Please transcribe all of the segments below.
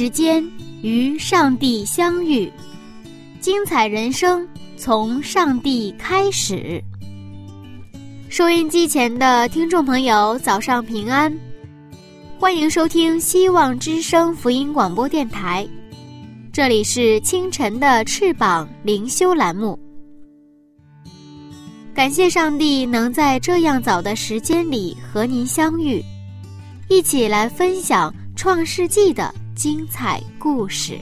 时间与上帝相遇，精彩人生从上帝开始。收音机前的听众朋友，早上平安，欢迎收听希望之声福音广播电台。这里是清晨的翅膀灵修栏目。感谢上帝能在这样早的时间里和您相遇，一起来分享创世纪的精彩故事。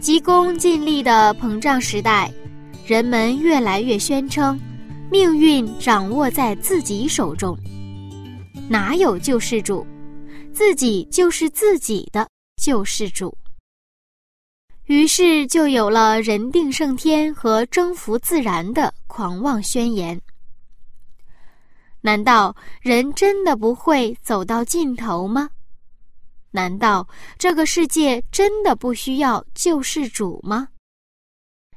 急功近利的膨胀时代，人们越来越宣称，命运掌握在自己手中，哪有救世主？自己就是自己的救世主。于是就有了人定胜天和征服自然的狂妄宣言。难道人真的不会走到尽头吗？难道这个世界真的不需要救世主吗？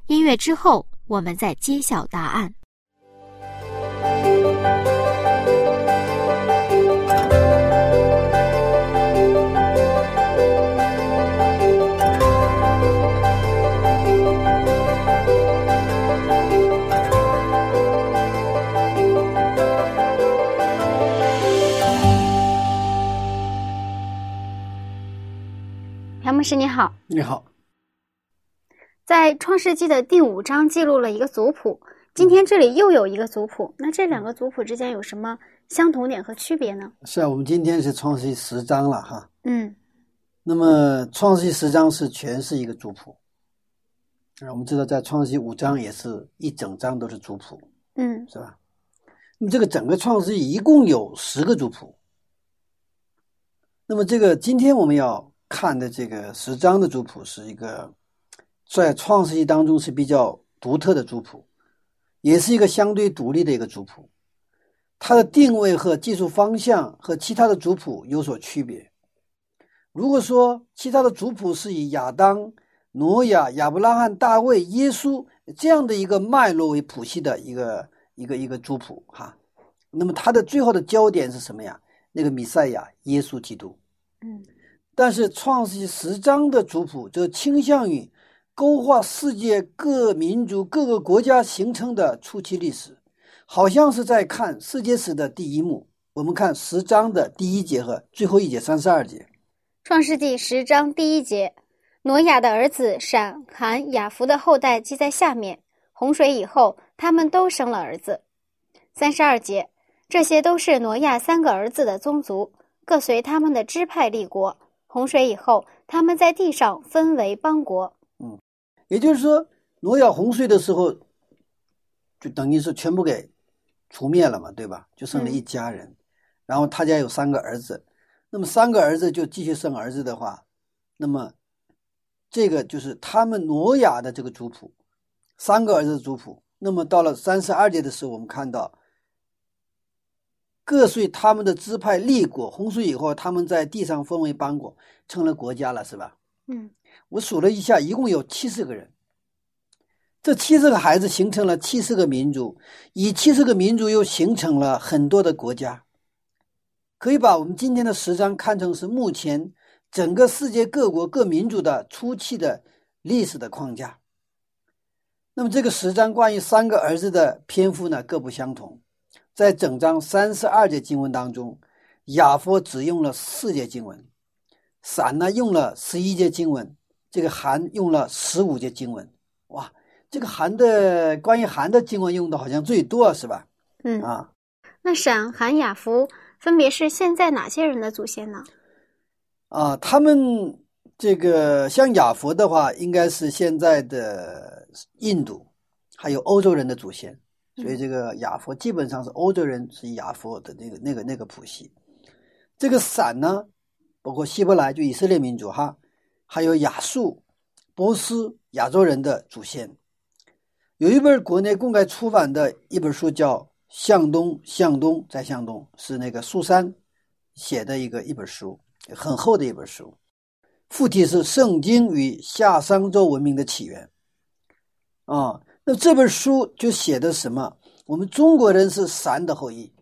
音乐之后，我们再揭晓答案。师你好，你好，在创世纪的第五章记录了一个族谱，今天这里又有一个族谱，那这两个族谱之间有什么相同点和区别呢？是啊，我们今天是创世纪十章了哈。嗯，那么创世纪十章是全是一个族谱，啊，我们知道在创世纪五章也是一整章都是族谱，嗯是吧？那么这个整个创世纪一共有十个族谱，那么这个今天我们要看的这个十章的族谱是一个在创世纪当中是比较独特的族谱，也是一个相对独立的一个族谱，它的定位和技术方向和其他的族谱有所区别。如果说其他的族谱是以亚当、挪亚、亚伯拉罕、大卫、耶稣这样的一个脉络为谱系的一个一个一个族谱哈，那么它的最后的焦点是什么呀？那个弥赛亚耶稣基督。嗯但是创世纪十章的族谱则倾向于勾画世界各民族、各个国家形成的初期历史，好像是在看世界史的第一幕。我们看十章的第一节和最后一节三十二节。创世纪十章第一节，挪亚的儿子闪、含、雅弗的后代记在下面。洪水以后，他们都生了儿子。三十二节，这些都是挪亚三个儿子的宗族，各随他们的支派立国。洪水以后，他们在地上分为邦国。嗯也就是说，挪亚洪水的时候，就等于是全部给除灭了嘛，对吧？就剩了一家人，然后他家有三个儿子，那么三个儿子就继续生儿子的话，那么这个就是他们挪亚的这个族谱，三个儿子的族谱。那么到了三十二节的时候，我们看到各随他们的支派立国，洪水以后，他们在地上分为邦国，成了国家了，是吧？嗯我数了一下，一共有七十个人。这七十个孩子形成了七十个民族，以七十个民族又形成了很多的国家。可以把我们今天的十章看成是目前整个世界各国各民族的初期的历史的框架。那么这个十章关于三个儿子的篇幅呢各不相同，在整章三十二节经文当中，雅佛只用了四节经文，闪呢用了十一节经文，这个韩用了十五节经文。哇，这个韩的关于韩的经文用的好像最多是吧？嗯，啊，那闪、含、雅弗分别是现在哪些人的祖先呢？啊，他们这个像雅佛的话，应该是现在的印度，还有欧洲人的祖先，所以这个雅佛基本上是欧洲人是雅佛的那个那个那个谱系。这个闪呢，包括希伯来就以色列民族哈，还有亚述、波斯亚洲人的祖先。有一本国内公开出版的一本书叫。向东，向东，再向东，是那个苏珊写的一个一本书，很厚的一本书。副题是《圣经与夏商周文明的起源》。啊，那这本书就写的什么？我们中国人是闪的后裔，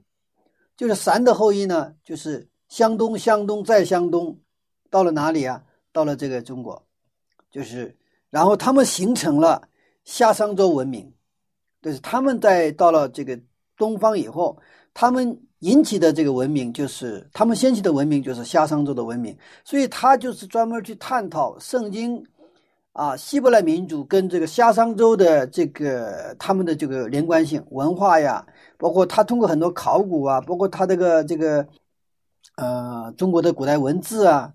就是闪的后裔呢，就是向东，向东，再向东，到了哪里啊？到了这个中国，就是然后他们形成了夏商周文明，就是他们在到了这个。东方以后，他们引起的这个文明，就是他们掀起的文明，就是夏商周的文明。所以，他就是专门去探讨圣经啊，希伯来民族跟这个夏商周的这个他们的这个连贯性、文化呀，包括他通过很多考古啊，包括他这个这个呃中国的古代文字啊，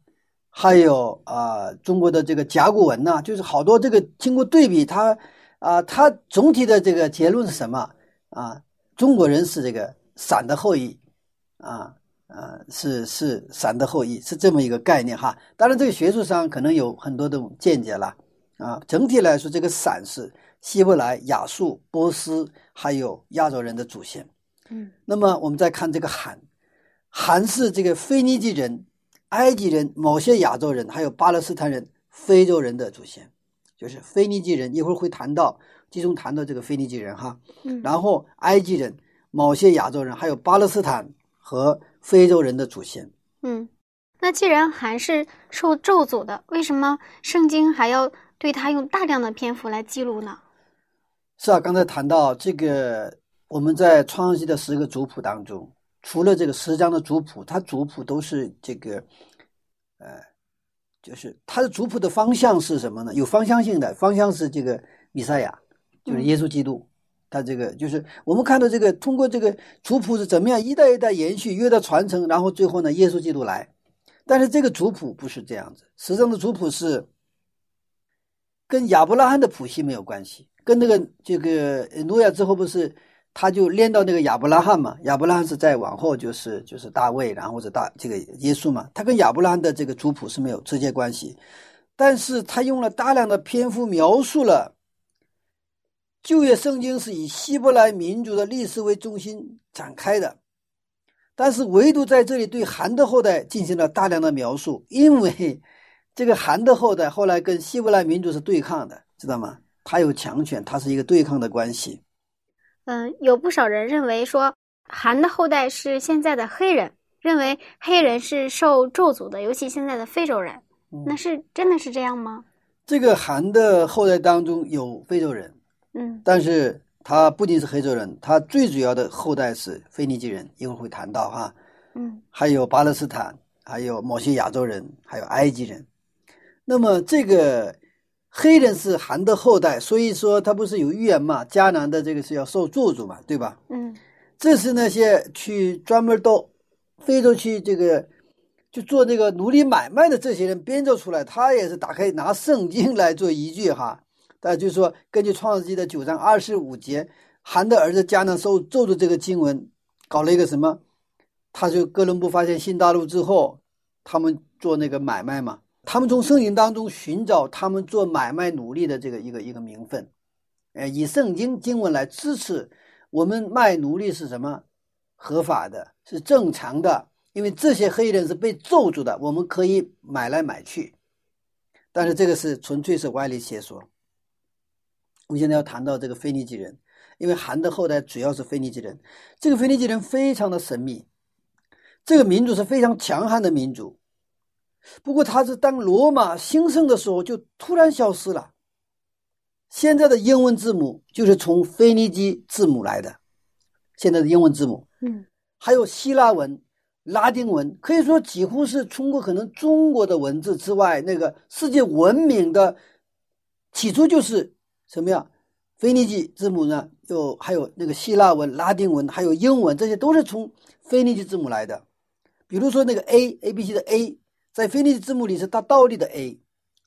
还有啊中国的这个甲骨文呐，就是好多这个经过对比，他啊他总体的这个结论是什么啊？中国人是这个闪的后裔，啊啊，是是闪的后裔，是这么一个概念哈。当然，这个学术上可能有很多的见解了啊。整体来说，这个闪是希伯来、亚述、波斯还有亚洲人的祖先。嗯，那么我们再看这个韩，韩是这个腓尼基人、埃及人、某些亚洲人还有巴勒斯坦人、非洲人的祖先，就是腓尼基人。一会儿会谈到。集中谈到这个腓尼基人哈，嗯然后埃及人、某些亚洲人，还有巴勒斯坦和非洲人的祖先。嗯，那既然还是受咒诅的，为什么圣经还要对他用大量的篇幅来记录呢？是啊，刚才谈到这个，我们在创世纪的十个族谱当中，除了这个十章的族谱，它族谱都是这个，呃，就是它的族谱的方向是什么呢？有方向性的，方向是这个米赛亚。就是耶稣基督，他这个就是我们看到这个通过这个族谱是怎么样一代一代延续，约的传承，然后最后呢，耶稣基督来。但是这个族谱不是这样子，实际上的族谱是跟亚伯拉罕的谱系没有关系，跟那个这个诺亚之后不是他就连到那个亚伯拉罕嘛？亚伯拉罕是在往后就是就是大卫，然后是大这个耶稣嘛？他跟亚伯拉罕的这个族谱是没有直接关系，但是他用了大量的篇幅描述了。旧约圣经是以希伯来民族的历史为中心展开的，但是唯独在这里对韩的后代进行了大量的描述，因为 这个韩的后代后来跟希伯来民族是对抗的，知道吗？他有强权，他是一个对抗的关系。嗯，有不少人认为说韩的后代是现在的黑人，认为黑人是受咒诅的，尤其现在的非洲人，那是真的是这样吗？这个韩的后代当中有非洲人。嗯，但是他不仅是黑洲人，他最主要的后代是腓尼基人，一会儿会谈到哈。嗯，还有巴勒斯坦，还有某些亚洲人，还有埃及人。那么这个黑人是韩的后代，所以说他不是有预言嘛？迦南的这个是要受咒诅嘛，对吧？嗯，这是那些去专门到非洲去这个就做这个奴隶买卖的这些人编造出来，他也是打开拿圣经来做依据哈。呃就是说，根据创世纪的九章二十五节，韩的儿子迦南受咒的这个经文，搞了一个什么？他就哥伦布发现新大陆之后，他们做那个买卖嘛，他们从圣经当中寻找他们做买卖奴隶的这个一个一个名分，呃，以圣经经文来支持我们卖奴隶是什么合法的，是正常的，因为这些黑人是被咒住的，我们可以买来买去，但是这个是纯粹是歪理邪说。我们现在要谈到这个腓尼基人，因为韩的后代主要是腓尼基人。这个腓尼基人非常的神秘，这个民族是非常强悍的民族。不过，他是当罗马兴盛的时候就突然消失了。现在的英文字母就是从腓尼基字母来的，现在的英文字母，嗯，还有希腊文、拉丁文，可以说几乎是通过可能中国的文字之外，那个世界文明的起初就是。什么呀？腓尼基字母呢？有还有那个希腊文、拉丁文，还有英文，这些都是从腓尼基字母来的。比如说那个 A A B C 的 A，在腓尼基字母里是它倒立的 A，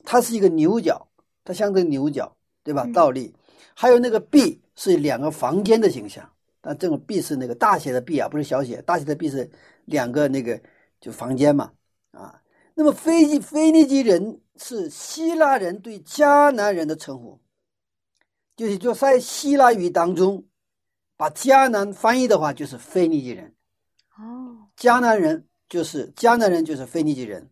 它是一个牛角，它象征牛角，对吧？倒立。还有那个 B 是两个房间的形象，但这个 B 是那个大写的 B 啊，不是小写，大写的 B 是两个那个就房间嘛啊。那么腓腓尼基人是希腊人对迦南人的称呼，就是就在希腊语当中，把迦南翻译的话就是腓尼基人。哦，迦南人就是迦南人就是腓尼基人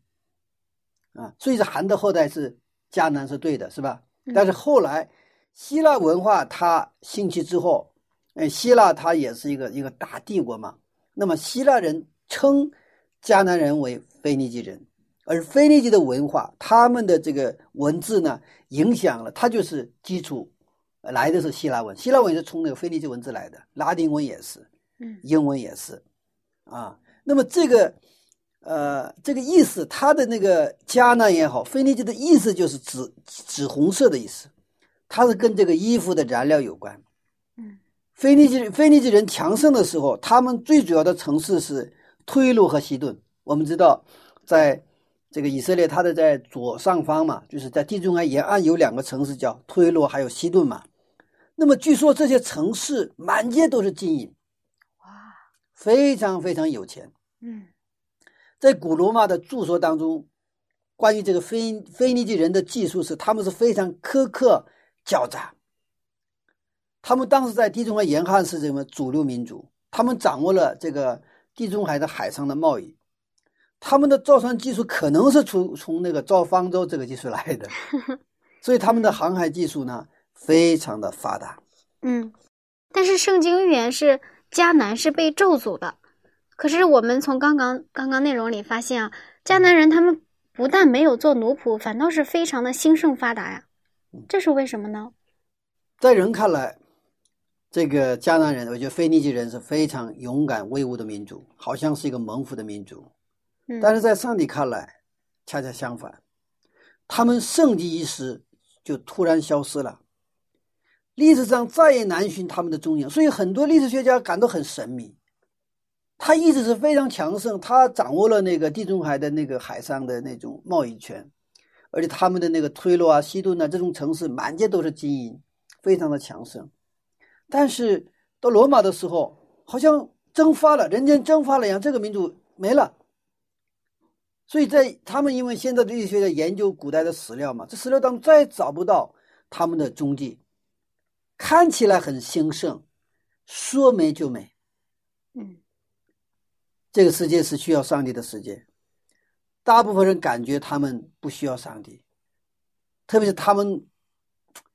啊，所以是韩的后代是迦南是对的，是吧？但是后来。希腊文化它兴起之后，哎，希腊它也是一个一个大帝国嘛。那么希腊人称迦南人为腓尼基人，而腓尼基的文化，他们的这个文字呢，影响了它就是基础来的是希腊文，希腊文是从那个腓尼基文字来的，拉丁文也是，嗯，英文也是，啊，那么这个呃这个意思，它的那个迦南也好，腓尼基的意思就是紫紫红色的意思。它是跟这个衣服的燃料有关。嗯，腓尼基腓尼基人强盛的时候，他们最主要的城市是推罗和西顿。我们知道，在这个以色列，它的在左上方嘛，就是在地中海沿岸有两个城市叫推罗还有西顿嘛。那么据说这些城市满街都是金银，哇，非常非常有钱。嗯，在古罗马的著作当中，关于这个腓腓尼基人的技术是，他们是非常苛刻。狡诈。他们当时在地中海沿岸是什么主流民族？他们掌握了这个地中海的海上的贸易。他们的造船技术可能是从从那个造方舟这个技术来的，所以他们的航海技术呢非常的发达。嗯，但是圣经预言是迦南是被咒诅的。可是我们从刚刚刚刚内容里发现啊，迦南人他们不但没有做奴仆，反倒是非常的兴盛发达呀。这是为什么呢？在人看来，这个迦南人，我觉得腓尼基人是非常勇敢威武的民族，好像是一个蒙福的民族。嗯，但是在上帝看来，恰恰相反，他们盛极一时就突然消失了，历史上再也难寻他们的踪影。所以很多历史学家感到很神秘。他一直是非常强盛，他掌握了那个地中海的那个海上的那种贸易权。而且他们的那个推罗啊、西顿啊这种城市满街都是金银，非常的强盛。但是到罗马的时候，好像蒸发了，人间蒸发了一样，这个民族没了。所以在他们因为现在的历史学家研究古代的史料嘛，这史料当中再也找不到他们的踪迹。看起来很兴盛，说没就没。嗯，这个世界是需要上帝的世界。大部分人感觉他们不需要上帝，特别是他们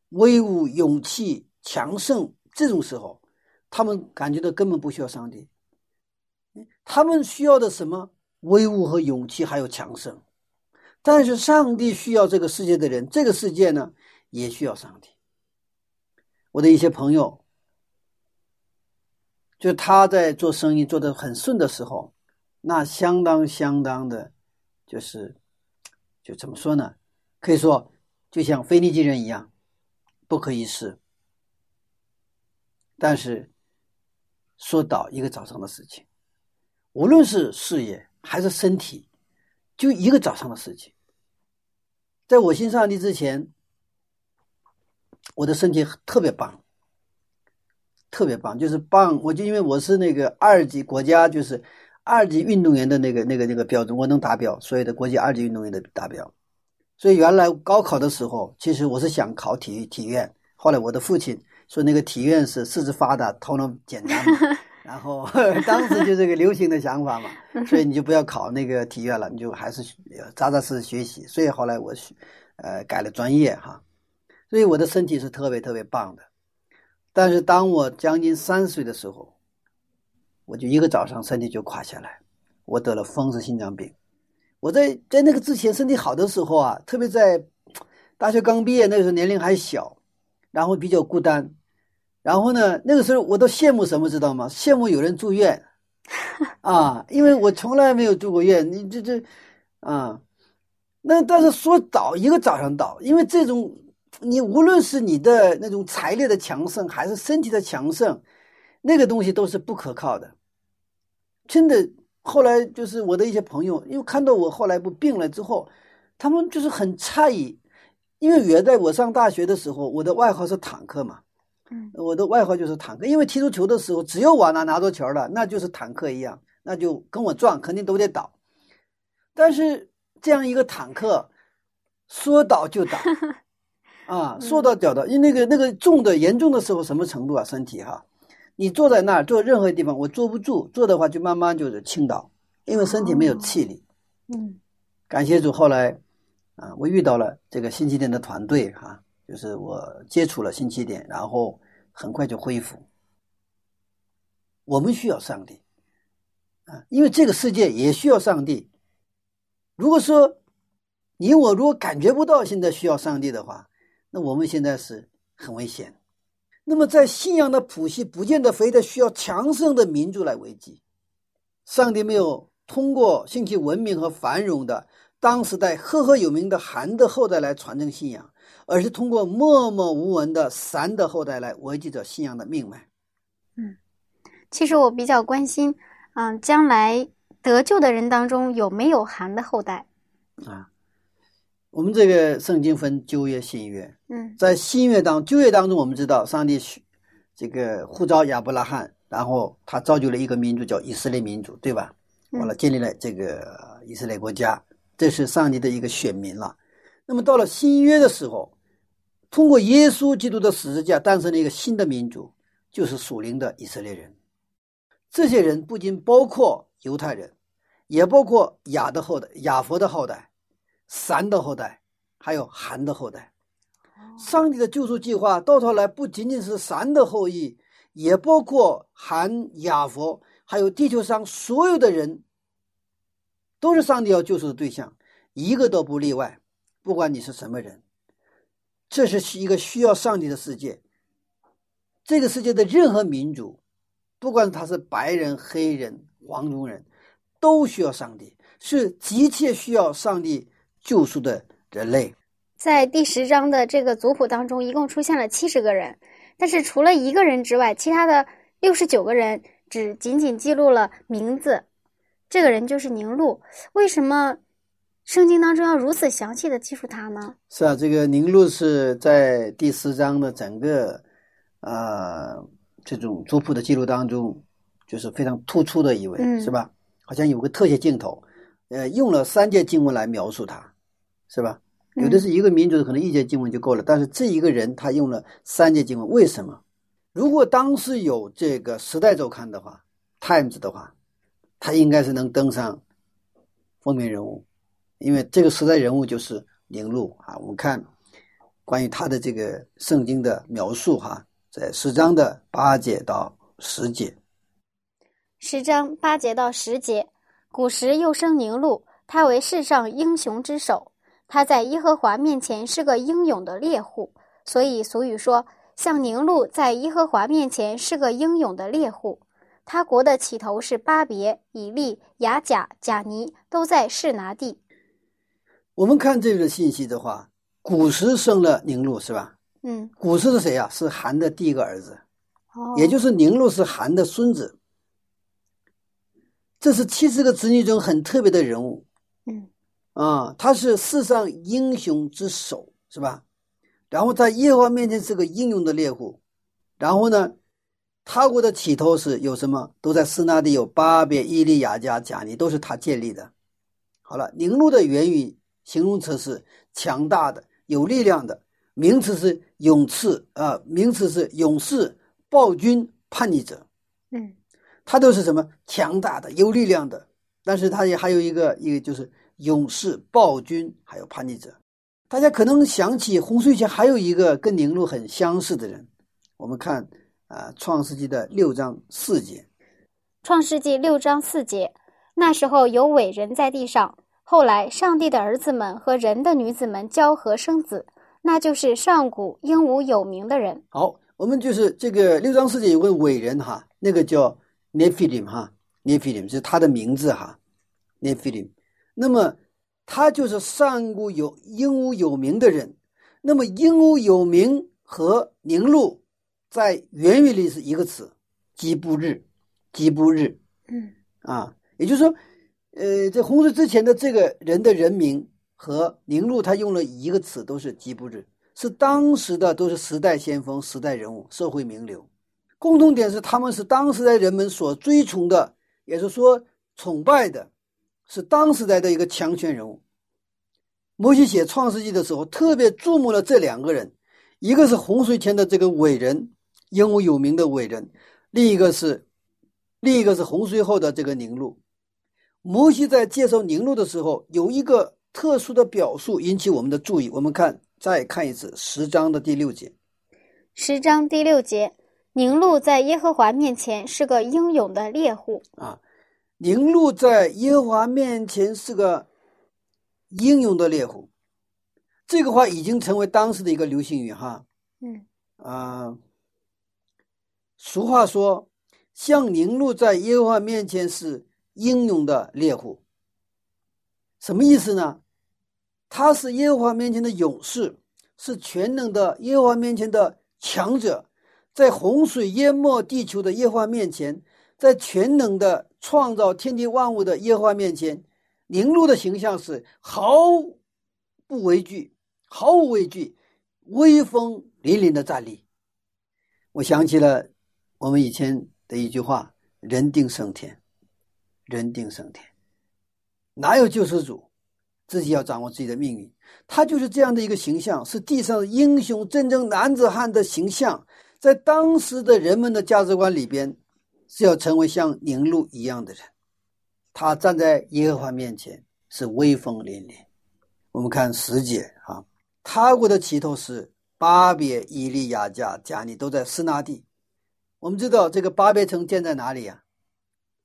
威武、勇气、强盛这种时候，他们感觉到根本不需要上帝。他们需要的什么？威武和勇气，还有强盛。但是上帝需要这个世界的人，这个世界呢也需要上帝。我的一些朋友，就他在做生意做得很顺的时候，那相当相当的。就是，就怎么说呢？可以说，就像腓尼基人一样，不可一世。但是，说倒一个早上的事情，无论是事业还是身体，就一个早上的事情。在我信上帝之前，我的身体特别棒，特别棒，就是棒。我就因为我是那个二级国家，就是。二级运动员的那个、那个、那个标准，我能达标，所有的国际二级运动员的达标。所以原来高考的时候，其实我是想考体育体院。后来我的父亲说，那个体院是四肢发达、头脑简单，然后 当时就这个流行的想法嘛，所以你就不要考那个体院了，你就还是扎扎实实学习。所以后来我呃改了专业哈，所以我的身体是特别特别棒的。但是当我将近三十岁的时候，我就一个早上身体就垮下来，我得了风湿心脏病。我在在那个之前身体好的时候啊，特别在大学刚毕业那个时候年龄还小，然后比较孤单，然后呢那个时候我都羡慕什么知道吗？羡慕有人住院 啊，因为我从来没有住过院。你这这啊，那但是说倒一个早上倒，因为这种你无论是你的那种财力的强盛，还是身体的强盛。那个东西都是不可靠的，真的后来就是我的一些朋友，因为看到我后来不病了之后，他们就是很诧异，因为原在我上大学的时候，我的外号是坦克嘛，嗯，我的外号就是坦克，因为踢足球的时候，只要我拿拿着球了，那就是坦克一样，那就跟我撞，肯定都得倒。但是这样一个坦克，说倒就倒，啊，说到屌的，因为那个那个重的严重的时候什么程度啊？身体哈，你坐在那儿坐任何地方，我坐不住，坐的话就慢慢就是倾倒，因为身体没有气力。嗯感谢主，后来啊，我遇到了这个新起点的团队哈、就是我接触了新起点，然后很快就恢复。我们需要上帝啊，因为这个世界也需要上帝。如果说你我如果感觉不到现在需要上帝的话，那我们现在是很危险。那么在信仰的谱系不见得非得需要强盛的民族来维系。上帝没有通过兴起文明和繁荣的当时代赫赫有名的韩的后代来传承信仰，而是通过默默无闻的散的后代来维系着信仰的命脉。嗯其实我比较关心，嗯、将来得救的人当中有没有韩的后代？啊，我们这个圣经分旧约、新约，嗯在新约当旧约当中，我们知道上帝许这个呼召亚伯拉罕，然后他造就了一个民族叫以色列民族，对吧？嗯完了，建立了这个以色列国家，这是上帝的一个选民了。那么到了新约的时候，通过耶稣基督的十字架，诞生了一个新的民族，就是属灵的以色列人。这些人不仅包括犹太人，也包括亚的后代、亚佛的后代、闪的后代，还有韩的后代。上帝的救赎计划到头来不仅仅是闪的后裔，也包括韩、亚佛，还有地球上所有的人，都是上帝要救赎的对象，一个都不例外。不管你是什么人，这是一个需要上帝的世界。这个世界的任何民族，不管他是白人、黑人、黄种人，都需要上帝，是急切需要上帝救赎的人类。在第十章的这个族谱当中，一共出现了七十个人，但是除了一个人之外，其他的六十九个人只仅仅记录了名字。这个人就是宁禄。为什么圣经当中要如此详细的记述他呢？是啊，这个宁禄是在第十章的整个呃这种族谱的记录当中，就是非常突出的一位，嗯是吧？好像有个特写镜头，呃，用了三节经文来描述他，是吧？有的是一个民族的，可能一节经文就够了，但是这一个人他用了三节经文，为什么？如果当时有这个《时代周刊》的话，《Times》的话，他应该是能登上封面人物，因为这个时代人物就是宁禄啊。我们看关于他的这个圣经的描述哈，在十章的八节到十节，十章八节到十节，古时又生宁禄，他为世上英雄之首。他在耶和华面前是个英勇的猎户，所以俗语说，像宁禄在耶和华面前是个英勇的猎户。他国的起头是巴别、以利、雅甲、贾尼，都在示拿地。我们看这个信息的话，古时生了宁禄是吧？嗯，古时是谁呀、是韩的第一个儿子，哦也就是宁禄是韩的孙子。这是七十个子女中很特别的人物。嗯啊，他是世上英雄之首，是吧？然后在耶和华面前是个英勇的猎户，然后呢，他国的起头是有什么？都在斯那地有巴别、伊利亚加、贾尼，都是他建立的。好了，宁路的原语形容词是强大的、有力量的，名词是勇士啊、名词是勇士、暴君、叛逆者。嗯他都是什么强大的、有力量的，但是他也还有一个一个就是勇士、暴君，还有叛逆者。大家可能想起洪水前还有一个跟宁禄很相似的人，我们看啊、创世纪》的六章四节，创世纪六章四节，那时候有伟人在地上，后来上帝的儿子们和人的女子们交合生子，那就是上古英武有名的人。好，我们就是这个六章四节有个伟人哈，那个叫 Nephilim 哈，Nephilim 是他的名字哈，Nephilim。那么他就是上古有英武有名的人。那么英武有名和宁禄在原语里是一个词，吉布日，吉布日嗯啊，也也就是说，呃，在洪水之前的这个人的人名和宁禄，他用了一个词，都是吉布日，是当时的都是时代先锋、时代人物、社会名流。共同点是，他们是当时的人们所追崇的，也是说崇拜的，是当时代的一个强权人物。摩西写《创世纪》的时候，特别注目了这两个人，一个是洪水前的这个伟人，英武有名的伟人，另一个是，另一个是洪水后的这个宁禄。摩西在介绍宁禄的时候，有一个特殊的表述引起我们的注意。我们看，再看一次十章的第六节。十章第六节。宁禄在耶和华面前是个英勇的猎户啊！宁禄在耶和华面前是个英勇的猎户，这个话已经成为当时的一个流行语哈。嗯啊，俗话说，像宁禄在耶和华面前是英勇的猎户，什么意思呢？他是耶和华面前的勇士，是全能的耶和华面前的强者。在洪水淹没地球的耶和华面前，在全能的创造天地万物的耶和华面前，宁禄的形象是毫不畏惧、毫无畏惧、威风凛凛的站立。我想起了我们以前的一句话：“人定胜天，人定胜天，哪有救世主？自己要掌握自己的命运。”他就是这样的一个形象，是地上英雄、真正男子汉的形象。在当时的人们的价值观里边，是要成为像宁路一样的人。他站在耶和华面前是威风凛凛。我们看十节啊，他国的起头是巴别、伊利亚加、加尼都在斯那地。我们知道这个巴别城建在哪里呀？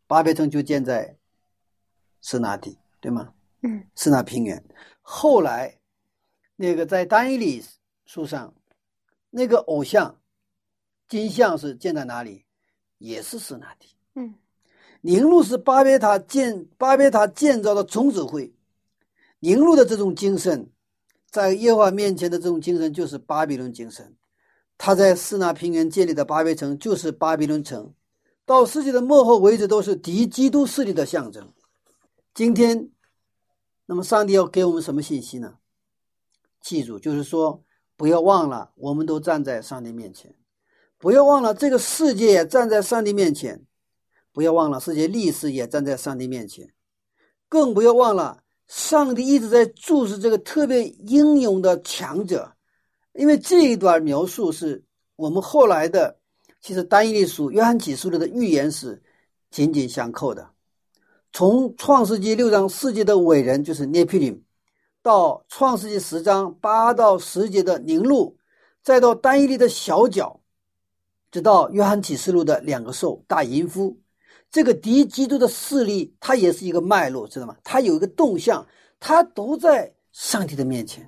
巴别城就建在斯那地，对吗？嗯，斯那平原。后来那个在丹伊里书上那个偶像。金像是建在哪里？也是斯那地。嗯，宁禄是巴别塔建巴别塔建造的总指挥。宁禄的这种精神，在耶和华面前的这种精神，就是巴比伦精神。他在斯那平原建立的巴别城，就是巴比伦城。到世界的末后为止，都是敌基督势力的象征。今天，那么上帝要给我们什么信息呢？记住，就是说，不要忘了，我们都站在上帝面前。不要忘了，这个世界也站在上帝面前；不要忘了，世界历史也站在上帝面前；更不要忘了，上帝一直在注视这个特别英勇的强者。因为这一段描述是我们后来的，其实单一历书、约翰启示录的预言是紧紧相扣的。从创世纪六章四节的伟人就是涅皮林，到创世纪十章八到十节的宁禄，再到单一历的小角。直到约翰启示录的两个兽大淫夫，这个敌基督的势力，它也是一个脉络，知道吗？它有一个动向，它都在上帝的面前。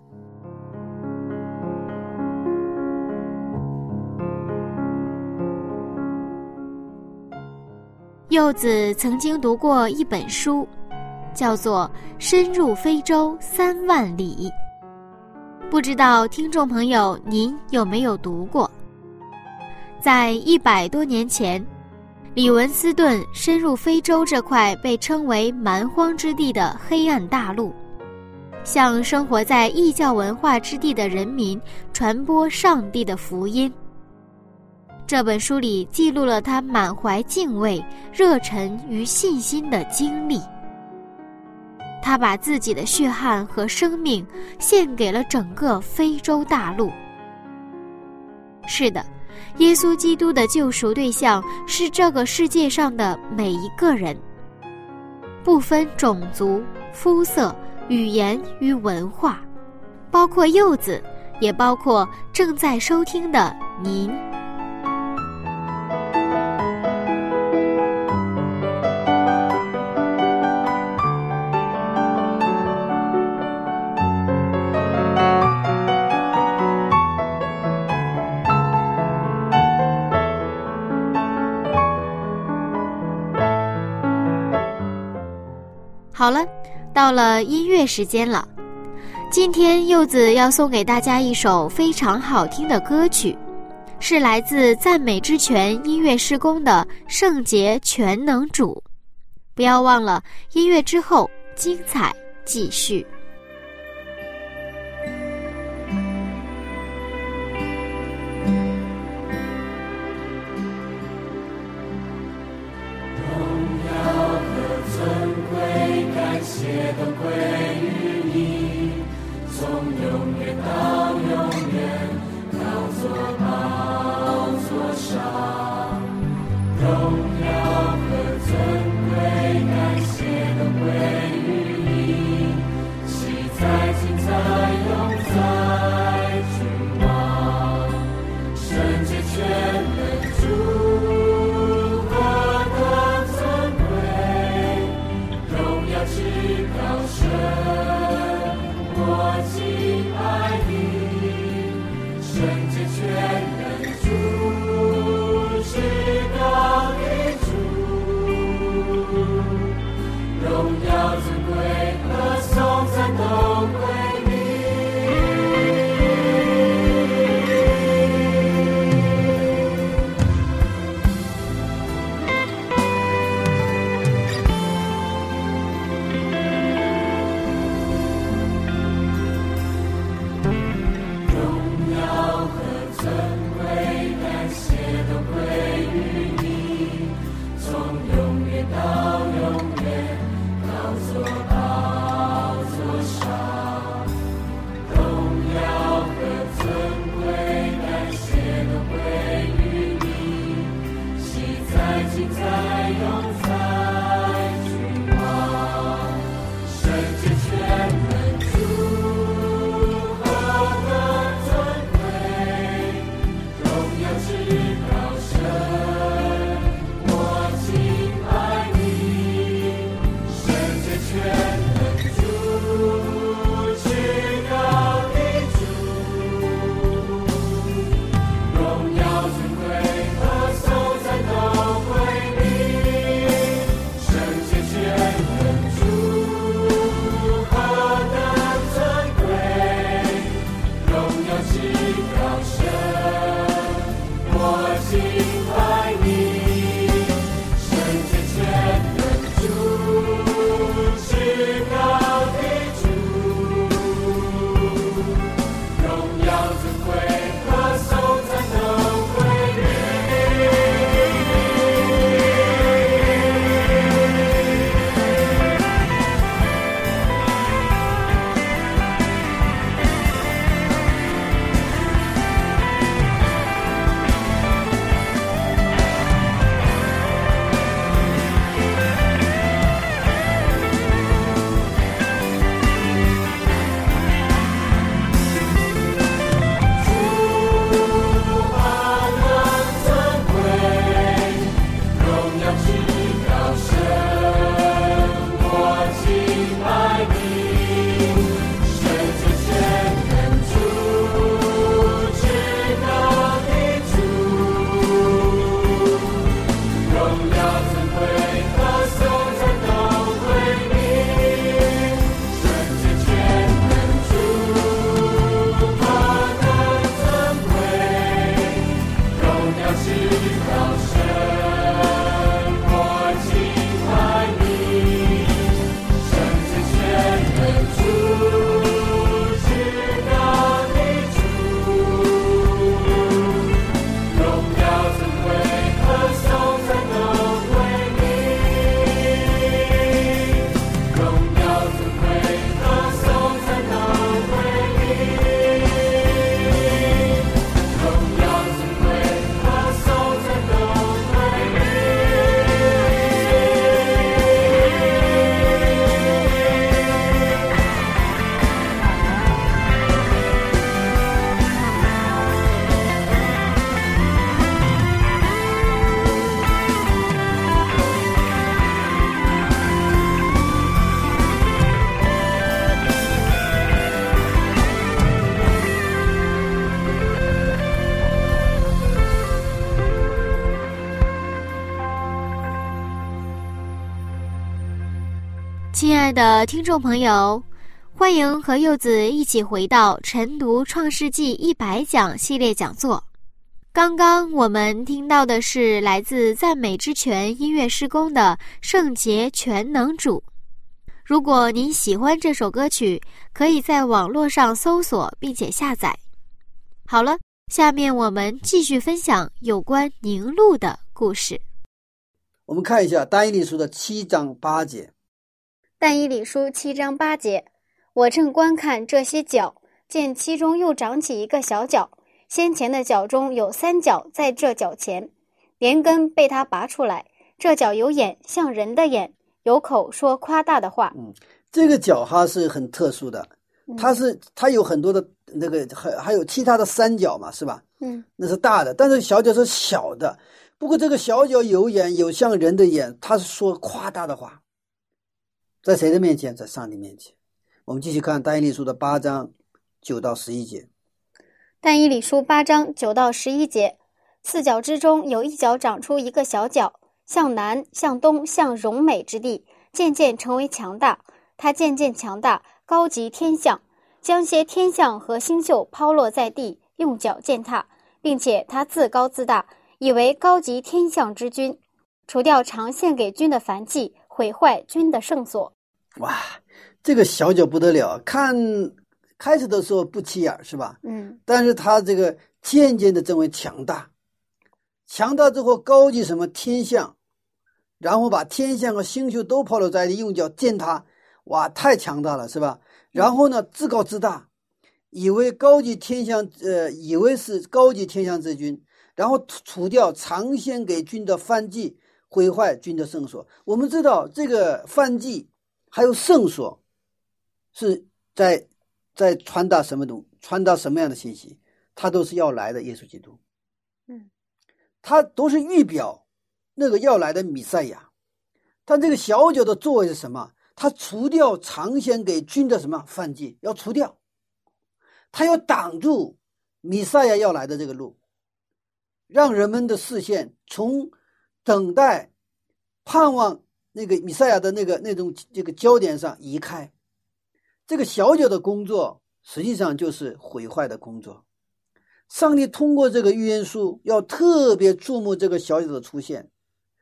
柚子曾经读过一本书，叫做《深入非洲三万里》，不知道听众朋友您有没有读过？在一百多年前，李文斯顿深入非洲这块被称为蛮荒之地的黑暗大陆，向生活在异教文化之地的人民传播上帝的福音。这本书里记录了他满怀敬畏、热忱与信心的经历。他把自己的血汗和生命献给了整个非洲大陆。是的。耶稣基督的救赎对象是这个世界上的每一个人，不分种族、肤色、语言与文化，包括柚子，也包括正在收听的您。到了音乐时间了。今天柚子要送给大家一首非常好听的歌曲，是来自赞美之泉音乐施工的《圣洁全能主》。不要忘了音乐之后精彩继续。听众朋友，欢迎和柚子一起回到晨读《创世纪》一百讲系列讲座。刚刚我们听到的是来自赞美之泉音乐施工的《圣洁全能主》。如果您喜欢这首歌曲，可以在网络上搜索并且下载。好了，下面我们继续分享有关凝露的故事。我们看一下《单一理书》的七章八节，《但以理书》七章八节，我正观看这些角，见其中又长起一个小角，先前的角中有三角在这角前，连根被他拔出来。这角有眼，像人的眼，有口说夸大的话。嗯，这个角哈是很特殊的，它是它有很多的那个还还有其他的三角嘛，是吧？嗯，那是大的，但是小角是小的。不过这个小角有眼，有像人的眼，它是说夸大的话，在谁的面前？在上帝面前。我们继续看《但以理书》的八章九到十一节，《但以理书》八章九到十一节，四角之中有一角长出一个小角，向南、向东、向荣美之地，渐渐成为强大。它渐渐强大，高级天象，将些天象和星宿抛落在地，用脚践踏，并且它自高自大。以为高级天象之君，除掉常献给君的凡祭，毁坏君的圣所。哇，这个小脚不得了！看开始的时候不起眼是吧？嗯，但是他这个渐渐的成为强大，强大之后高级什么天象，然后把天象和星宿都抛落在地，用脚践踏。哇，太强大了是吧？然后呢，自高自大，以为高级天象，呃，以为是高级天象之君。然后除掉常先给君的犯祭，毁坏君的圣所。我们知道这个犯祭还有圣所，是在在传达什么东，传达什么样的信息？他都是要来的耶稣基督，嗯，他都是预表那个要来的弥赛亚。但这个小九的作为是什么？他除掉常献给君的什么犯祭，要除掉，他要挡住弥赛亚要来的这个路。让人们的视线从等待、盼望那个米赛亚的那个那种这个焦点上移开。这个小脚的工作实际上就是毁坏的工作。上帝通过这个预言书要特别注目这个小脚的出现。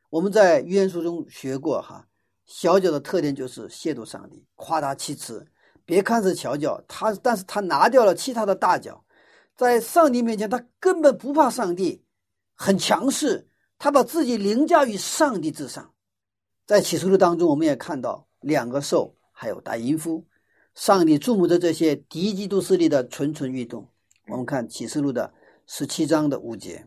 我们在预言书中学过哈，小脚的特点就是亵渎上帝、夸大其词。别看是小脚，他但是他拿掉了其他的大脚，在上帝面前他根本不怕上帝。很强势，他把自己凌驾于上帝之上。在启示录当中，我们也看到两个兽，还有大淫夫。上帝注目的这些敌基督势力的蠢蠢欲动。我们看启示录的十七章的五节。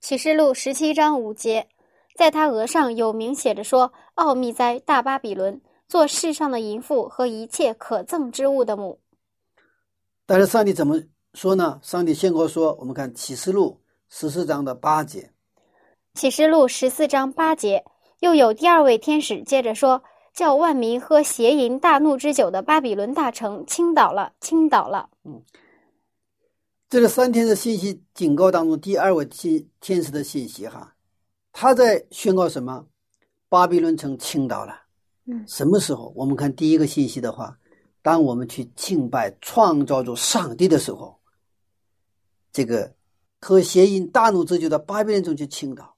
启示录十七章五节，在他额上有明写着说：“奥秘哉，大巴比伦，做世上的淫妇和一切可憎之物的母。”但是上帝怎么说呢？上帝先国说：“我们看启示录。”十四章的八节，启示录十四章八节，又有第二位天使接着说：“叫万民喝邪淫大怒之酒的巴比伦大城倾倒了，倾倒了。”嗯，这个三天的信息警告当中，第二位天天使的信息哈，他在宣告什么？巴比伦城倾倒了。嗯，什么时候？我们看第一个信息的话，当我们去敬拜创造主上帝的时候，这个。和谐音大怒之酒的巴比伦城去倾倒，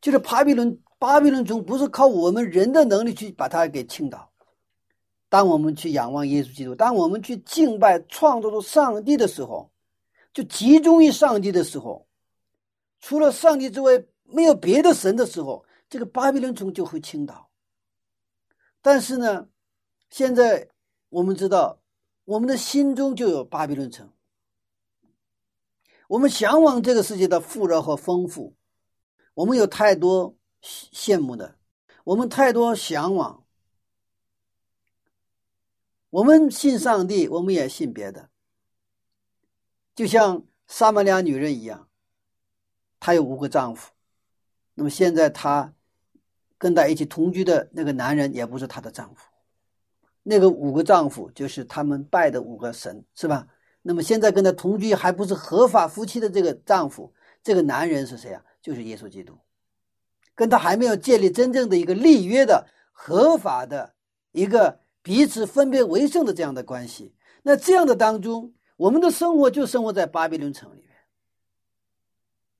就是巴比伦巴比伦中不是靠我们人的能力去把它给倾倒。当我们去仰望耶稣基督，当我们去敬拜创造出上帝的时候，就集中于上帝的时候，除了上帝之外没有别的神的时候，这个巴比伦虫就会倾倒。但是呢，现在我们知道，我们的心中就有巴比伦城。我们向往这个世界的富饶和丰富，我们有太多羡慕的，我们太多向往。我们信上帝，我们也信别的。就像撒玛利亚女人一样，她有五个丈夫，那么现在她跟她一起同居的那个男人也不是她的丈夫，那个五个丈夫就是他们拜的五个神，是吧？那么现在跟她同居还不是合法夫妻的这个丈夫，这个男人是谁啊？就是耶稣基督，跟他还没有建立真正的一个立约的合法的一个彼此分别为圣的这样的关系。那这样的当中，我们的生活就生活在巴比伦城里面。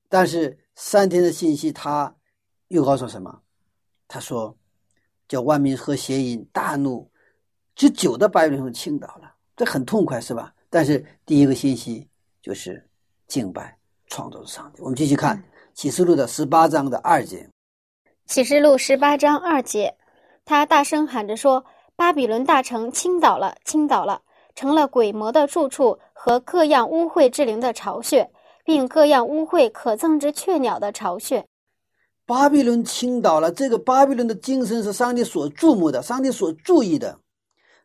但是三天的信息，他又告诉什么？他说：“叫万民喝血饮，大怒，之久的巴比伦城倾倒了。”这很痛快，是吧？但是第一个信息就是敬拜创造的上帝。我们继续看启示录的十八章的二节。启示录十八章二节，他大声喊着说：“巴比伦大城倾倒了，倾倒了，成了鬼魔的住处和各样污秽之灵的巢穴，并各样污秽可憎之雀鸟的巢穴。”巴比伦倾倒了，这个巴比伦的精神是上帝所注目的，上帝所注意的。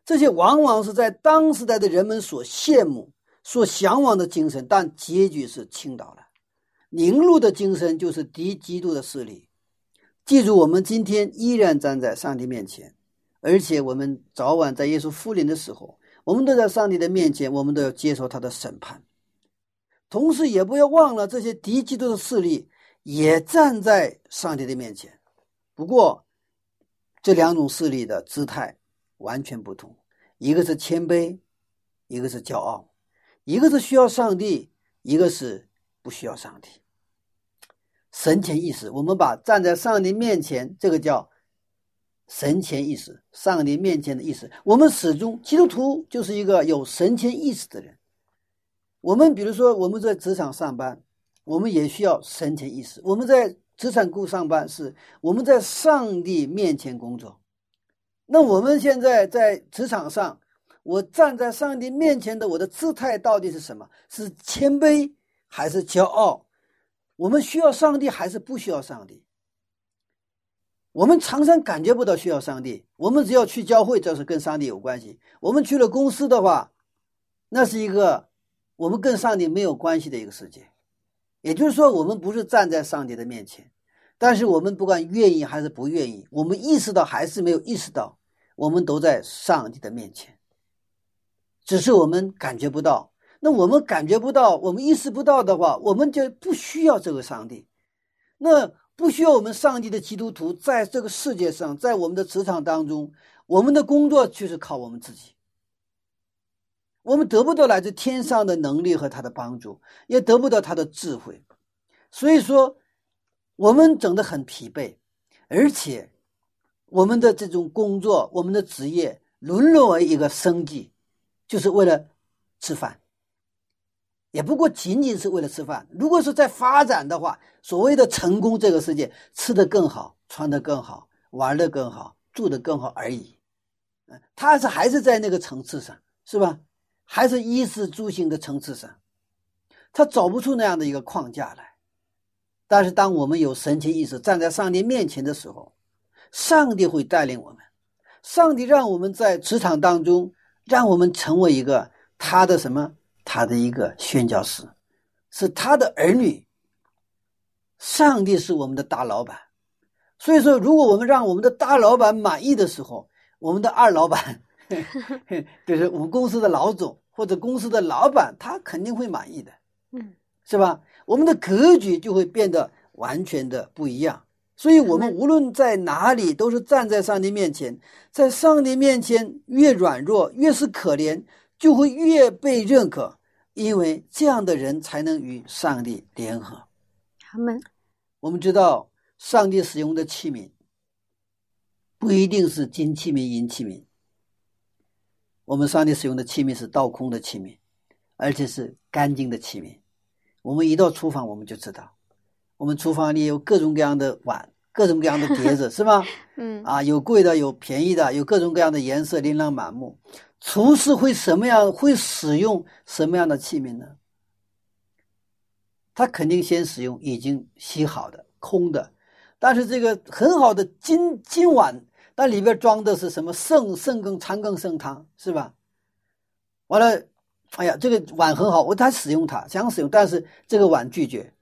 这些往往是在当时代的人们所羡慕、所向往的精神，但结局是倾倒了。凝露的精神就是敌基督的势力。记住，我们今天依然站在上帝面前，而且我们早晚在耶稣复临的时候，我们都在上帝的面前，我们都要接受他的审判。同时，也不要忘了这些敌基督的势力也站在上帝的面前。不过，这两种势力的姿态完全不同：一个是谦卑，一个是骄傲；一个是需要上帝，一个是不需要上帝。神前意识，我们把站在上帝面前，这个叫神前意识。上帝面前的意识，我们始终基督徒就是一个有神前意识的人。我们比如说，我们在职场上班，我们也需要神前意识。我们在职场部上班，是我们在上帝面前工作。那我们现在在职场上，我站在上帝面前的我的姿态到底是什么？是谦卑还是骄傲？我们需要上帝还是不需要上帝？我们常常感觉不到需要上帝。我们只要去教会，这是跟上帝有关系。我们去了公司的话，那是一个我们跟上帝没有关系的一个世界。也就是说，我们不是站在上帝的面前，但是我们不管愿意还是不愿意，我们意识到还是没有意识到，我们都在上帝的面前，只是我们感觉不到。那我们感觉不到，我们意识不到的话，我们就不需要这个上帝。那不需要我们上帝的基督徒，在这个世界上，在我们的职场当中，我们的工作就是靠我们自己。我们得不到来自天上的能力和他的帮助，也得不到他的智慧，所以说我们整得很疲惫，而且我们的这种工作，我们的职业沦落为一个生计，就是为了吃饭。也不过仅仅是为了吃饭。如果是在发展的话，所谓的成功，这个世界吃得更好，穿得更好，玩得更好，住得更好而已。嗯，他是还是在那个层次上，是吧？还是衣食住行的层次上，他走不出那样的一个框架来。但是，当我们有神奇意识，站在上帝面前的时候，上帝会带领我们。上帝让我们在职场当中，让我们成为一个他的什么？他的一个宣教师，是他的儿女。上帝是我们的大老板，所以说，如果我们让我们的大老板满意的时候，我们的二老板，就是我们公司的老总或者公司的老板，他肯定会满意的，嗯，是吧？我们的格局就会变得完全的不一样。所以，我们无论在哪里，都是站在上帝面前，在上帝面前越软弱，越是可怜。就会越被认可，因为这样的人才能与上帝联合。他们，我们知道，上帝使用的器皿不一定是金器皿、银器皿。我们上帝使用的器皿是倒空的器皿，而且是干净的器皿。我们一到厨房，我们就知道，我们厨房里有各种各样的碗，各种各样的碟子，是吧？嗯，啊，有贵的，有便宜的，有各种各样的颜色，琳琅满目。厨师会什么样？会使用什么样的器皿呢？他肯定先使用已经洗好的空的，但是这个很好的金金碗，但里边装的是什么剩剩羹、残羹、剩汤，是吧？完了，哎呀，这个碗很好，我他使用它，想使用，但是这个碗拒绝，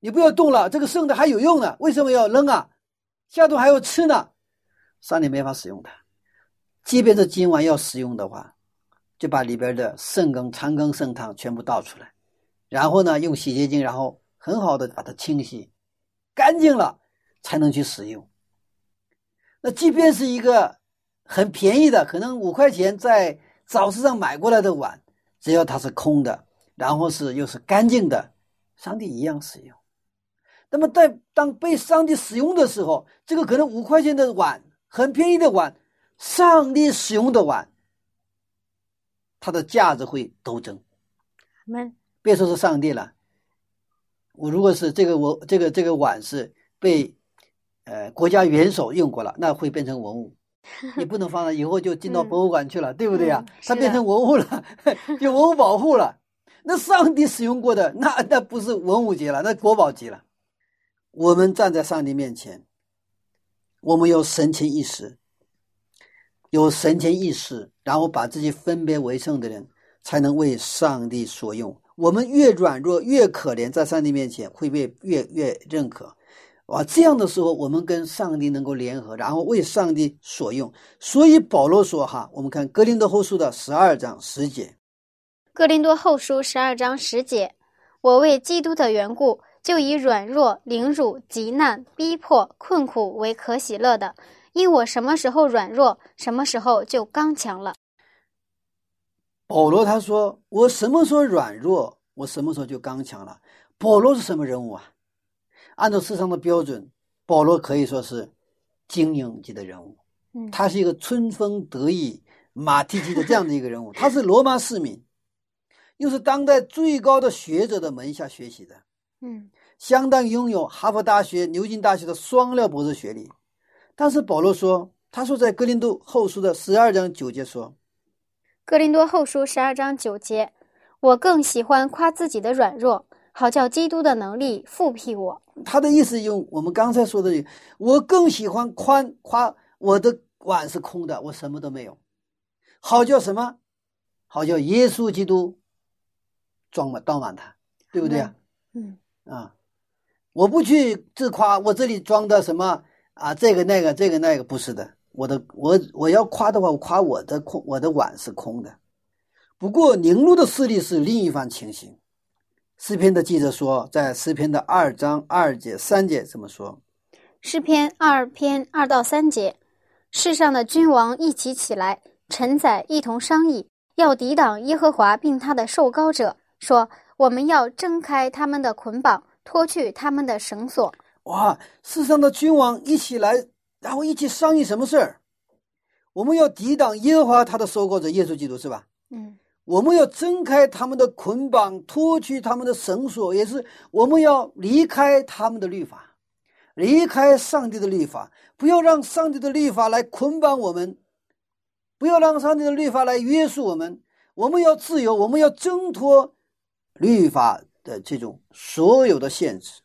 你不要动了，这个剩的还有用呢，为什么要扔啊？下顿还要吃呢，上帝没法使用它。即便是今晚要使用的话，就把里边的剩羹、残羹、剩汤全部倒出来，然后呢，用洗洁精，然后很好的把它清洗干净了，才能去使用。那即便是一个很便宜的，可能五块钱在早市上买过来的碗，只要它是空的，然后是又是干净的，上帝一样使用。那么在当被上帝使用的时候，这个可能五块钱的碗，很便宜的碗，上帝使用的碗，它的价值会陡增。们别说是上帝了，我如果是这个我这个这个碗是被呃国家元首用过了，那会变成文物，你不能放了，以后就进到博物馆去了，对不对呀、嗯它变成文物了，就文物保护了。那上帝使用过的，那那不是文物级了，那国宝级了。我们站在上帝面前，我们有神情意识，有神情意识，然后把自己分别为圣的人，才能为上帝所用。我们越软弱越可怜，在上帝面前会被越越认可。啊，这样的时候，我们跟上帝能够联合，然后为上帝所用。所以保罗说：“哈，我们看哥林多后书的十二章十节，哥林多后书十二章十节，我为基督的缘故，就以软弱、凌辱、极难、逼迫、困苦为可喜乐的，因我什么时候软弱，什么时候就刚强了。保罗他说：“我什么时候软弱，我什么时候就刚强了。”保罗是什么人物啊？按照世上的标准，保罗可以说是精英级的人物。嗯他是一个春风得意、马蹄疾的这样的一个人物。他是罗马市民，又是当代最高的学者的门下学习的，嗯相当于拥有哈佛大学、牛津大学的双料博士学历。但是保罗说，他说在哥林多后书的十二章九节说。哥林多后书十二章九节，我更喜欢夸自己的软弱，好叫基督的能力复辟我。他的意思用我们刚才说的，我更喜欢宽夸我的碗是空的，我什么都没有，好叫什么？好叫耶稣基督装满倒满它，对不对啊？嗯啊，我不去自夸，我这里装的什么啊？这个那个，这个那个，不是的。我的我我要夸的话，我夸我的空，我的碗是空的。不过凝露的势力是另一番情形。诗篇的记者说，在诗篇的二章二节、三节这么说：诗篇二篇二到三节，世上的君王一起起来，臣宰一同商议，要抵挡耶和华并他的受膏者，说：我们要挣开他们的捆绑，脱去他们的绳索。哇，世上的君王一起来，然后一起商议什么事儿？我们要抵挡耶和华他的收购者耶稣基督，是吧？嗯我们要挣开他们的捆绑，脱去他们的绳索，也是我们要离开他们的律法，离开上帝的律法，不要让上帝的律法来捆绑我们，不要让上帝的律法来约束我们。我们要自由，我们要挣脱律法的这种所有的限制。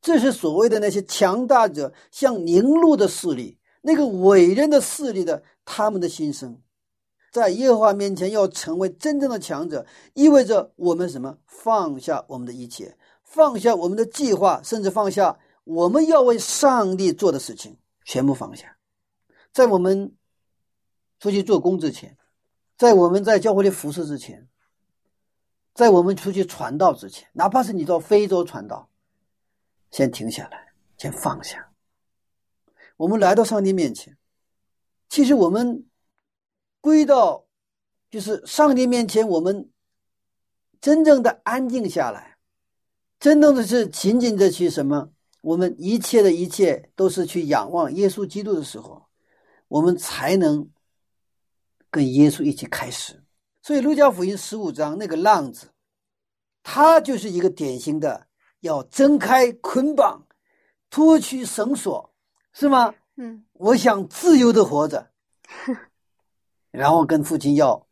这是所谓的那些强大者，像凝露的势力，那个伟人的势力的他们的心声。在耶和华面前要成为真正的强者，意味着我们什么？放下我们的一切，放下我们的计划，甚至放下我们要为上帝做的事情，全部放下。在我们出去做工之前，在我们在教会里服侍之前，在我们出去传道之前，哪怕是你到非洲传道，先停下来，先放下。我们来到上帝面前，其实我们。归到，就是上帝面前，我们真正的安静下来，真正的是仅仅的去什么？我们一切的一切都是去仰望耶稣基督的时候，我们才能跟耶稣一起开始。所以，路加福音十五章那个浪子，他就是一个典型的要挣开捆绑、脱去绳索，是吗？嗯我想自由的活着。然后跟父亲要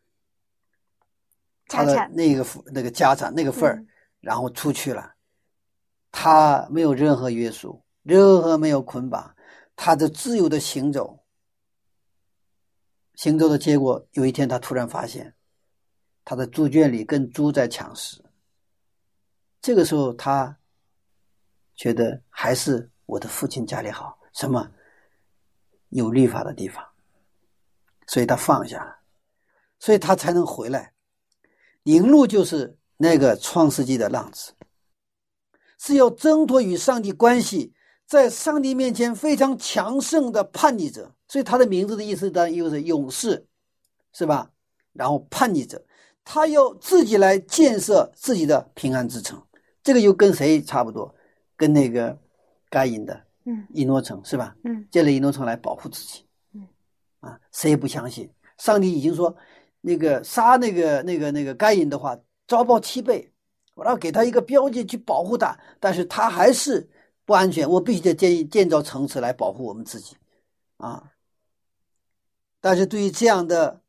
他的那个那个家产那个份儿，嗯然后出去了。他没有任何约束，任何没有捆绑，他的自由的行走。行走的结果，有一天他突然发现，他的猪圈里跟猪在抢食。这个时候，他觉得还是我的父亲家里好，什么有律法的地方。所以他放下了，所以他才能回来。引路就是那个创世纪的浪子，是要挣脱与上帝关系，在上帝面前非常强盛的叛逆者。所以他的名字的意思当然又是勇士，是吧？然后叛逆者，他要自己来建设自己的平安之城，这个又跟谁差不多？跟那个该隐的嗯伊诺城是吧？嗯建了以诺城来保护自己。嗯，啊，谁也不相信，上帝已经说，那个杀那个那个那个该隐的话，遭报七倍，我要给他一个标记去保护他，但是他还是不安全，我必须得建建造城池来保护我们自己，啊。但是对于这样的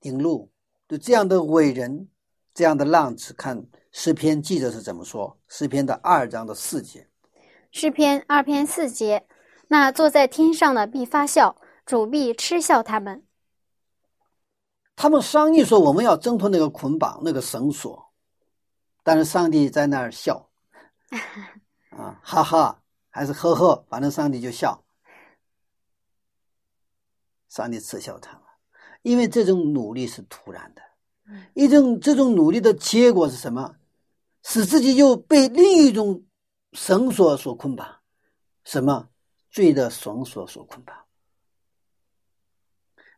领路，对这样的伟人，这样的浪子，看诗篇记者是怎么说？诗篇的二章的四节。诗篇二篇四节，那坐在天上的必发笑，主必嗤笑他们。他们商议说我们要挣脱那个捆绑、那个绳索，但是上帝在那儿笑，啊，哈哈，还是呵呵，反正上帝就笑，上帝耻笑他们，因为这种努力是突然的，一种这种努力的结果是什么？使自己又被另一种绳索所捆绑，什么罪的绳索所捆绑。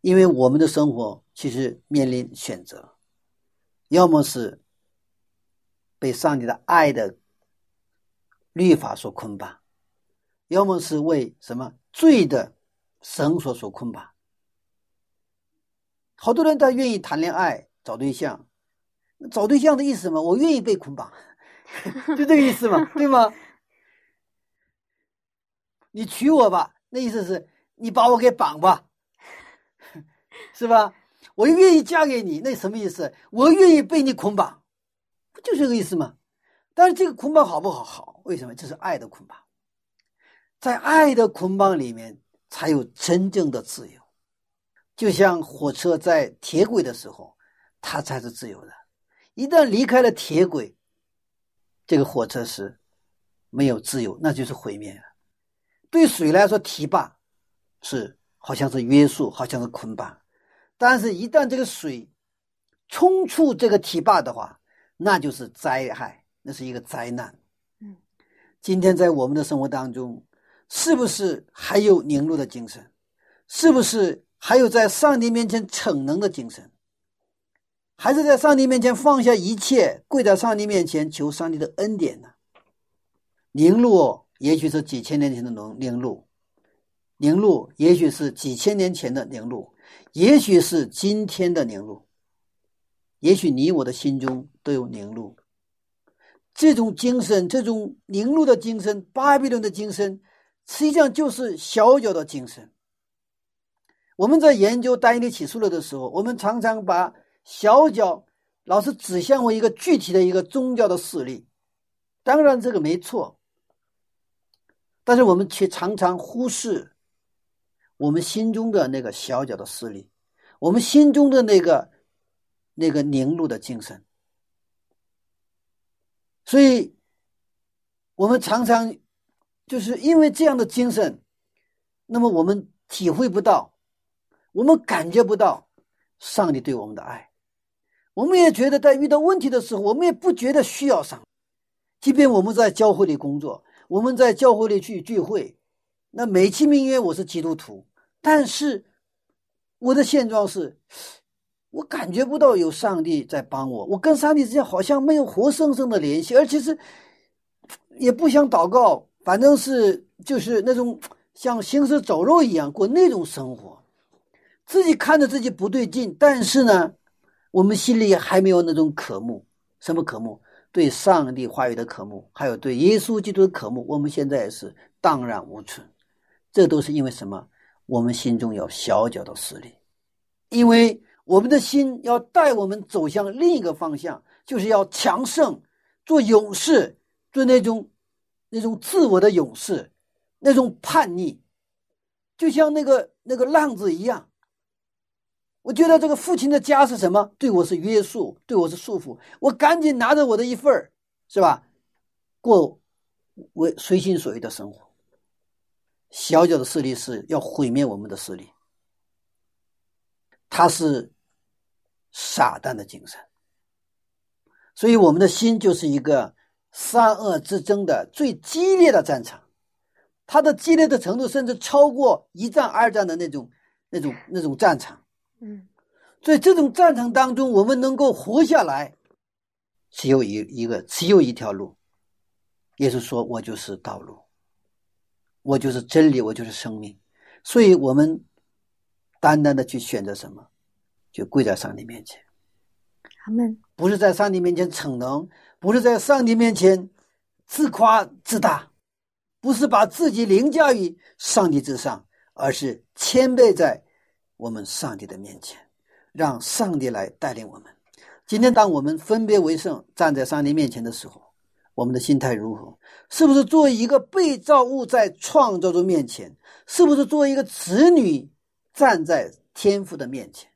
因为我们的生活其实面临选择，要么是被上帝的爱的律法所捆绑，要么是为什么罪的绳索所捆绑。好多人他愿意谈恋爱、找对象，找对象的意思嘛，我愿意被捆绑，就这个意思嘛，对吗？你娶我吧，那意思是你把我给绑吧。是吧？我愿意嫁给你，那什么意思？我愿意被你捆绑，不就这个意思吗？但是这个捆绑好不好？好，为什么？这是爱的捆绑，在爱的捆绑里面才有真正的自由。就像火车在铁轨的时候，它才是自由的。一旦离开了铁轨，这个火车是没有自由，那就是毁灭了。对水来说，堤坝是好像是约束，好像是捆绑。但是，一旦这个水冲出这个堤坝的话，那就是灾害，那是一个灾难。嗯，今天在我们的生活当中，是不是还有凝露的精神？是不是还有在上帝面前逞能的精神？还是在上帝面前放下一切，跪在上帝面前求上帝的恩典呢？凝露也许是几千年前的凝凝露，凝露也许是几千年前的凝露。也许是今天的凝露，也许你我的心中都有凝露。这种精神，这种凝露的精神，巴比伦的精神，实际上就是小角的精神。我们在研究单一的起诉了的时候，我们常常把小角老是指向为一个具体的一个宗教的势力，当然这个没错，但是我们却常常忽视。我们心中的那个小脚的势力，我们心中的那个那个凝露的精神，所以，我们常常就是因为这样的精神，那么我们体会不到，我们感觉不到上帝对我们的爱，我们也觉得在遇到问题的时候，我们也不觉得需要上，即便我们在教会里工作，我们在教会里去聚会，那美其名曰我是基督徒。但是，我的现状是，我感觉不到有上帝在帮我，我跟上帝之间好像没有活生生的联系，而且是也不想祷告，反正是就是那种像行尸走肉一样过那种生活，自己看着自己不对劲，但是呢，我们心里还没有那种渴慕，什么渴慕？对上帝话语的渴慕，还有对耶稣基督的渴慕，我们现在也是荡然无存，这都是因为什么？我们心中有小小的势力，因为我们的心要带我们走向另一个方向，就是要强盛，做勇士，做那种那种自我的勇士，那种叛逆，就像那个那个浪子一样。我觉得这个父亲的家是什么？对我是约束，对我是束缚。我赶紧拿着我的一份儿，是吧？过为随心所欲的生活。小小的势力是要毁灭我们的势力，它是撒旦的精神，所以我们的心就是一个善恶之争的最激烈的战场，它的激烈的程度甚至超过一战、二战的那种、那种、那种战场。嗯，在这种战场当中，我们能够活下来，只有一一个，只有一条路，耶稣说：“我就是道路，我就是真理，我就是生命。”所以，我们单单的去选择什么，就跪在上帝面前。阿门。不是在上帝面前逞能，不是在上帝面前自夸自大，不是把自己凌驾于上帝之上，而是谦卑在我们上帝的面前，让上帝来带领我们。今天，当我们分别为圣，站在上帝面前的时候，我们的心态如何？是不是作为一个被造物在创造主面前？是不是作为一个子女站在天父的面前？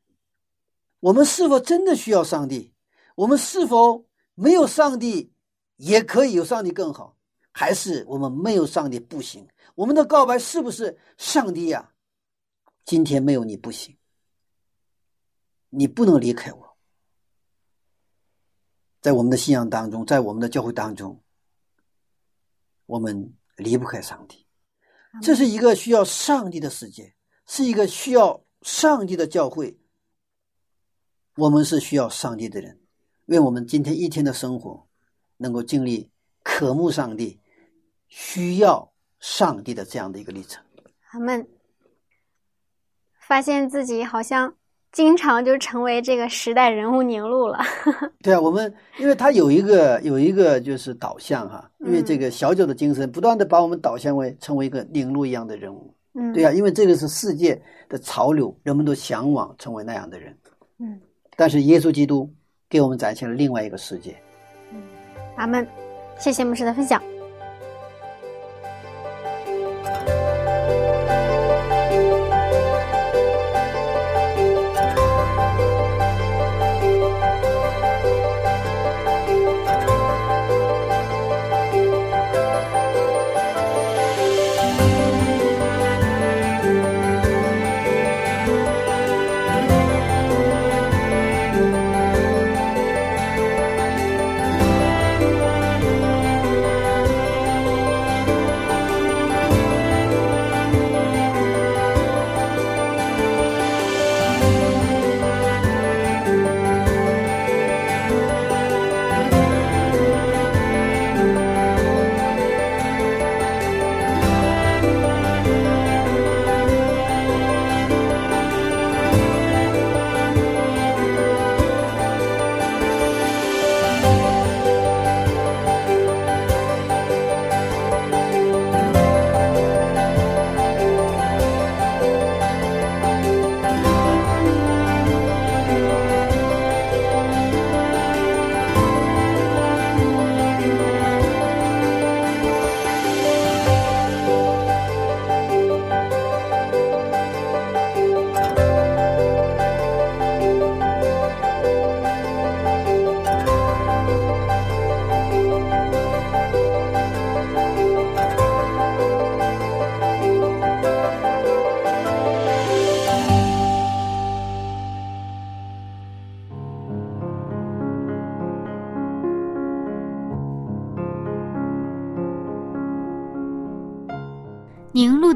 我们是否真的需要上帝？我们是否没有上帝也可以有上帝更好？还是我们没有上帝不行？我们的告白是不是上帝呀？今天没有你不行，你不能离开我。在我们的信仰当中，在我们的教会当中，我们离不开上帝。这是一个需要上帝的世界，是一个需要上帝的教会。我们是需要上帝的人。愿我们今天一天的生活，能够经历渴慕上帝、需要上帝的这样的一个历程。他们发现自己好像经常就成为这个时代人物凝露了。对啊，我们因为他有一个有一个就是导向哈，因为这个小九的精神不断的把我们导向为成为一个凝露一样的人物。嗯，对啊，因为这个是世界的潮流，人们都向往成为那样的人。嗯，但是耶稣基督。给我们展现了另外一个世界。嗯，阿门。谢谢牧师的分享。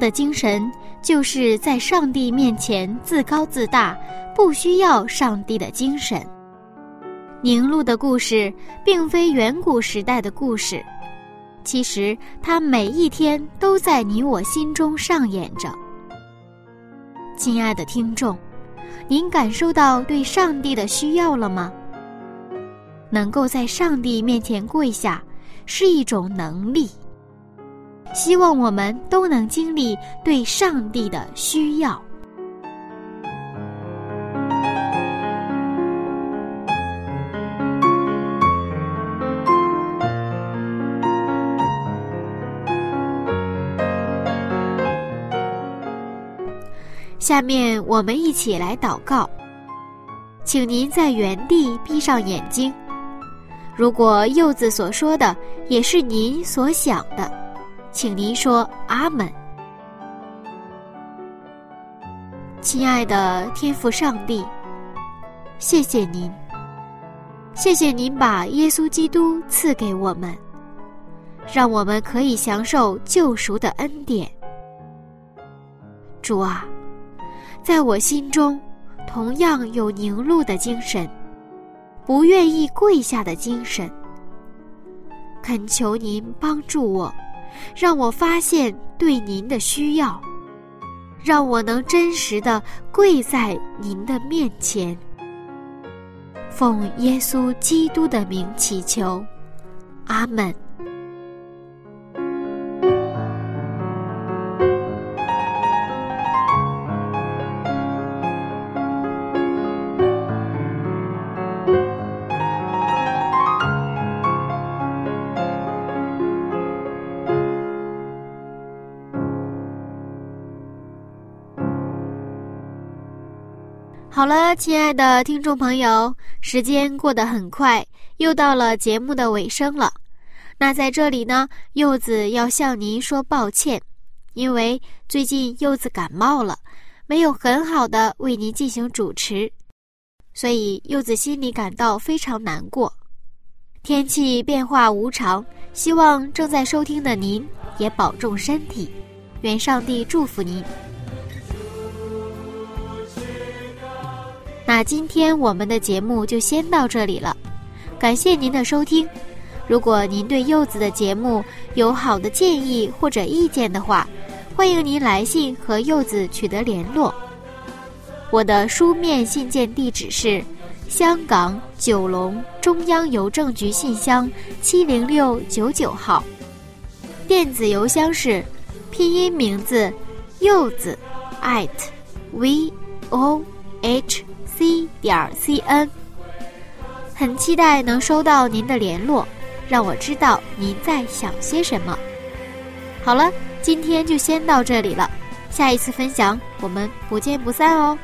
的精神，就是在上帝面前自高自大，不需要上帝的精神。凝露的故事并非远古时代的故事，其实它每一天都在你我心中上演着。亲爱的听众，您感受到对上帝的需要了吗？能够在上帝面前跪下，是一种能力。希望我们都能经历对上帝的需要。下面我们一起来祷告，请您在原地闭上眼睛。如果柚子所说的也是您所想的。请您说阿门，亲爱的天父上帝，谢谢您，谢谢您把耶稣基督赐给我们，让我们可以享受救赎的恩典。主啊，在我心中同样有凝露的精神，不愿意跪下的精神。恳求您帮助我，让我发现对您的需要，让我能真实的跪在您的面前。奉耶稣基督的名祈求，阿门。好了，亲爱的听众朋友，时间过得很快，又到了节目的尾声了。那在这里呢，柚子要向您说抱歉，因为最近柚子感冒了，没有很好的为您进行主持，所以柚子心里感到非常难过。天气变化无常，希望正在收听的您也保重身体，愿上帝祝福您。那今天我们的节目就先到这里了，感谢您的收听。如果您对柚子的节目有好的建议或者意见的话，欢迎您来信和柚子取得联络。我的书面信件地址是香港九龙中央邮政局信箱七零六九九号，电子邮箱是拼音名字柚子 at v o h。C 点 c n，很期待能收到您的联络，让我知道您在想些什么。好了，今天就先到这里了，下一次分享我们不见不散哦。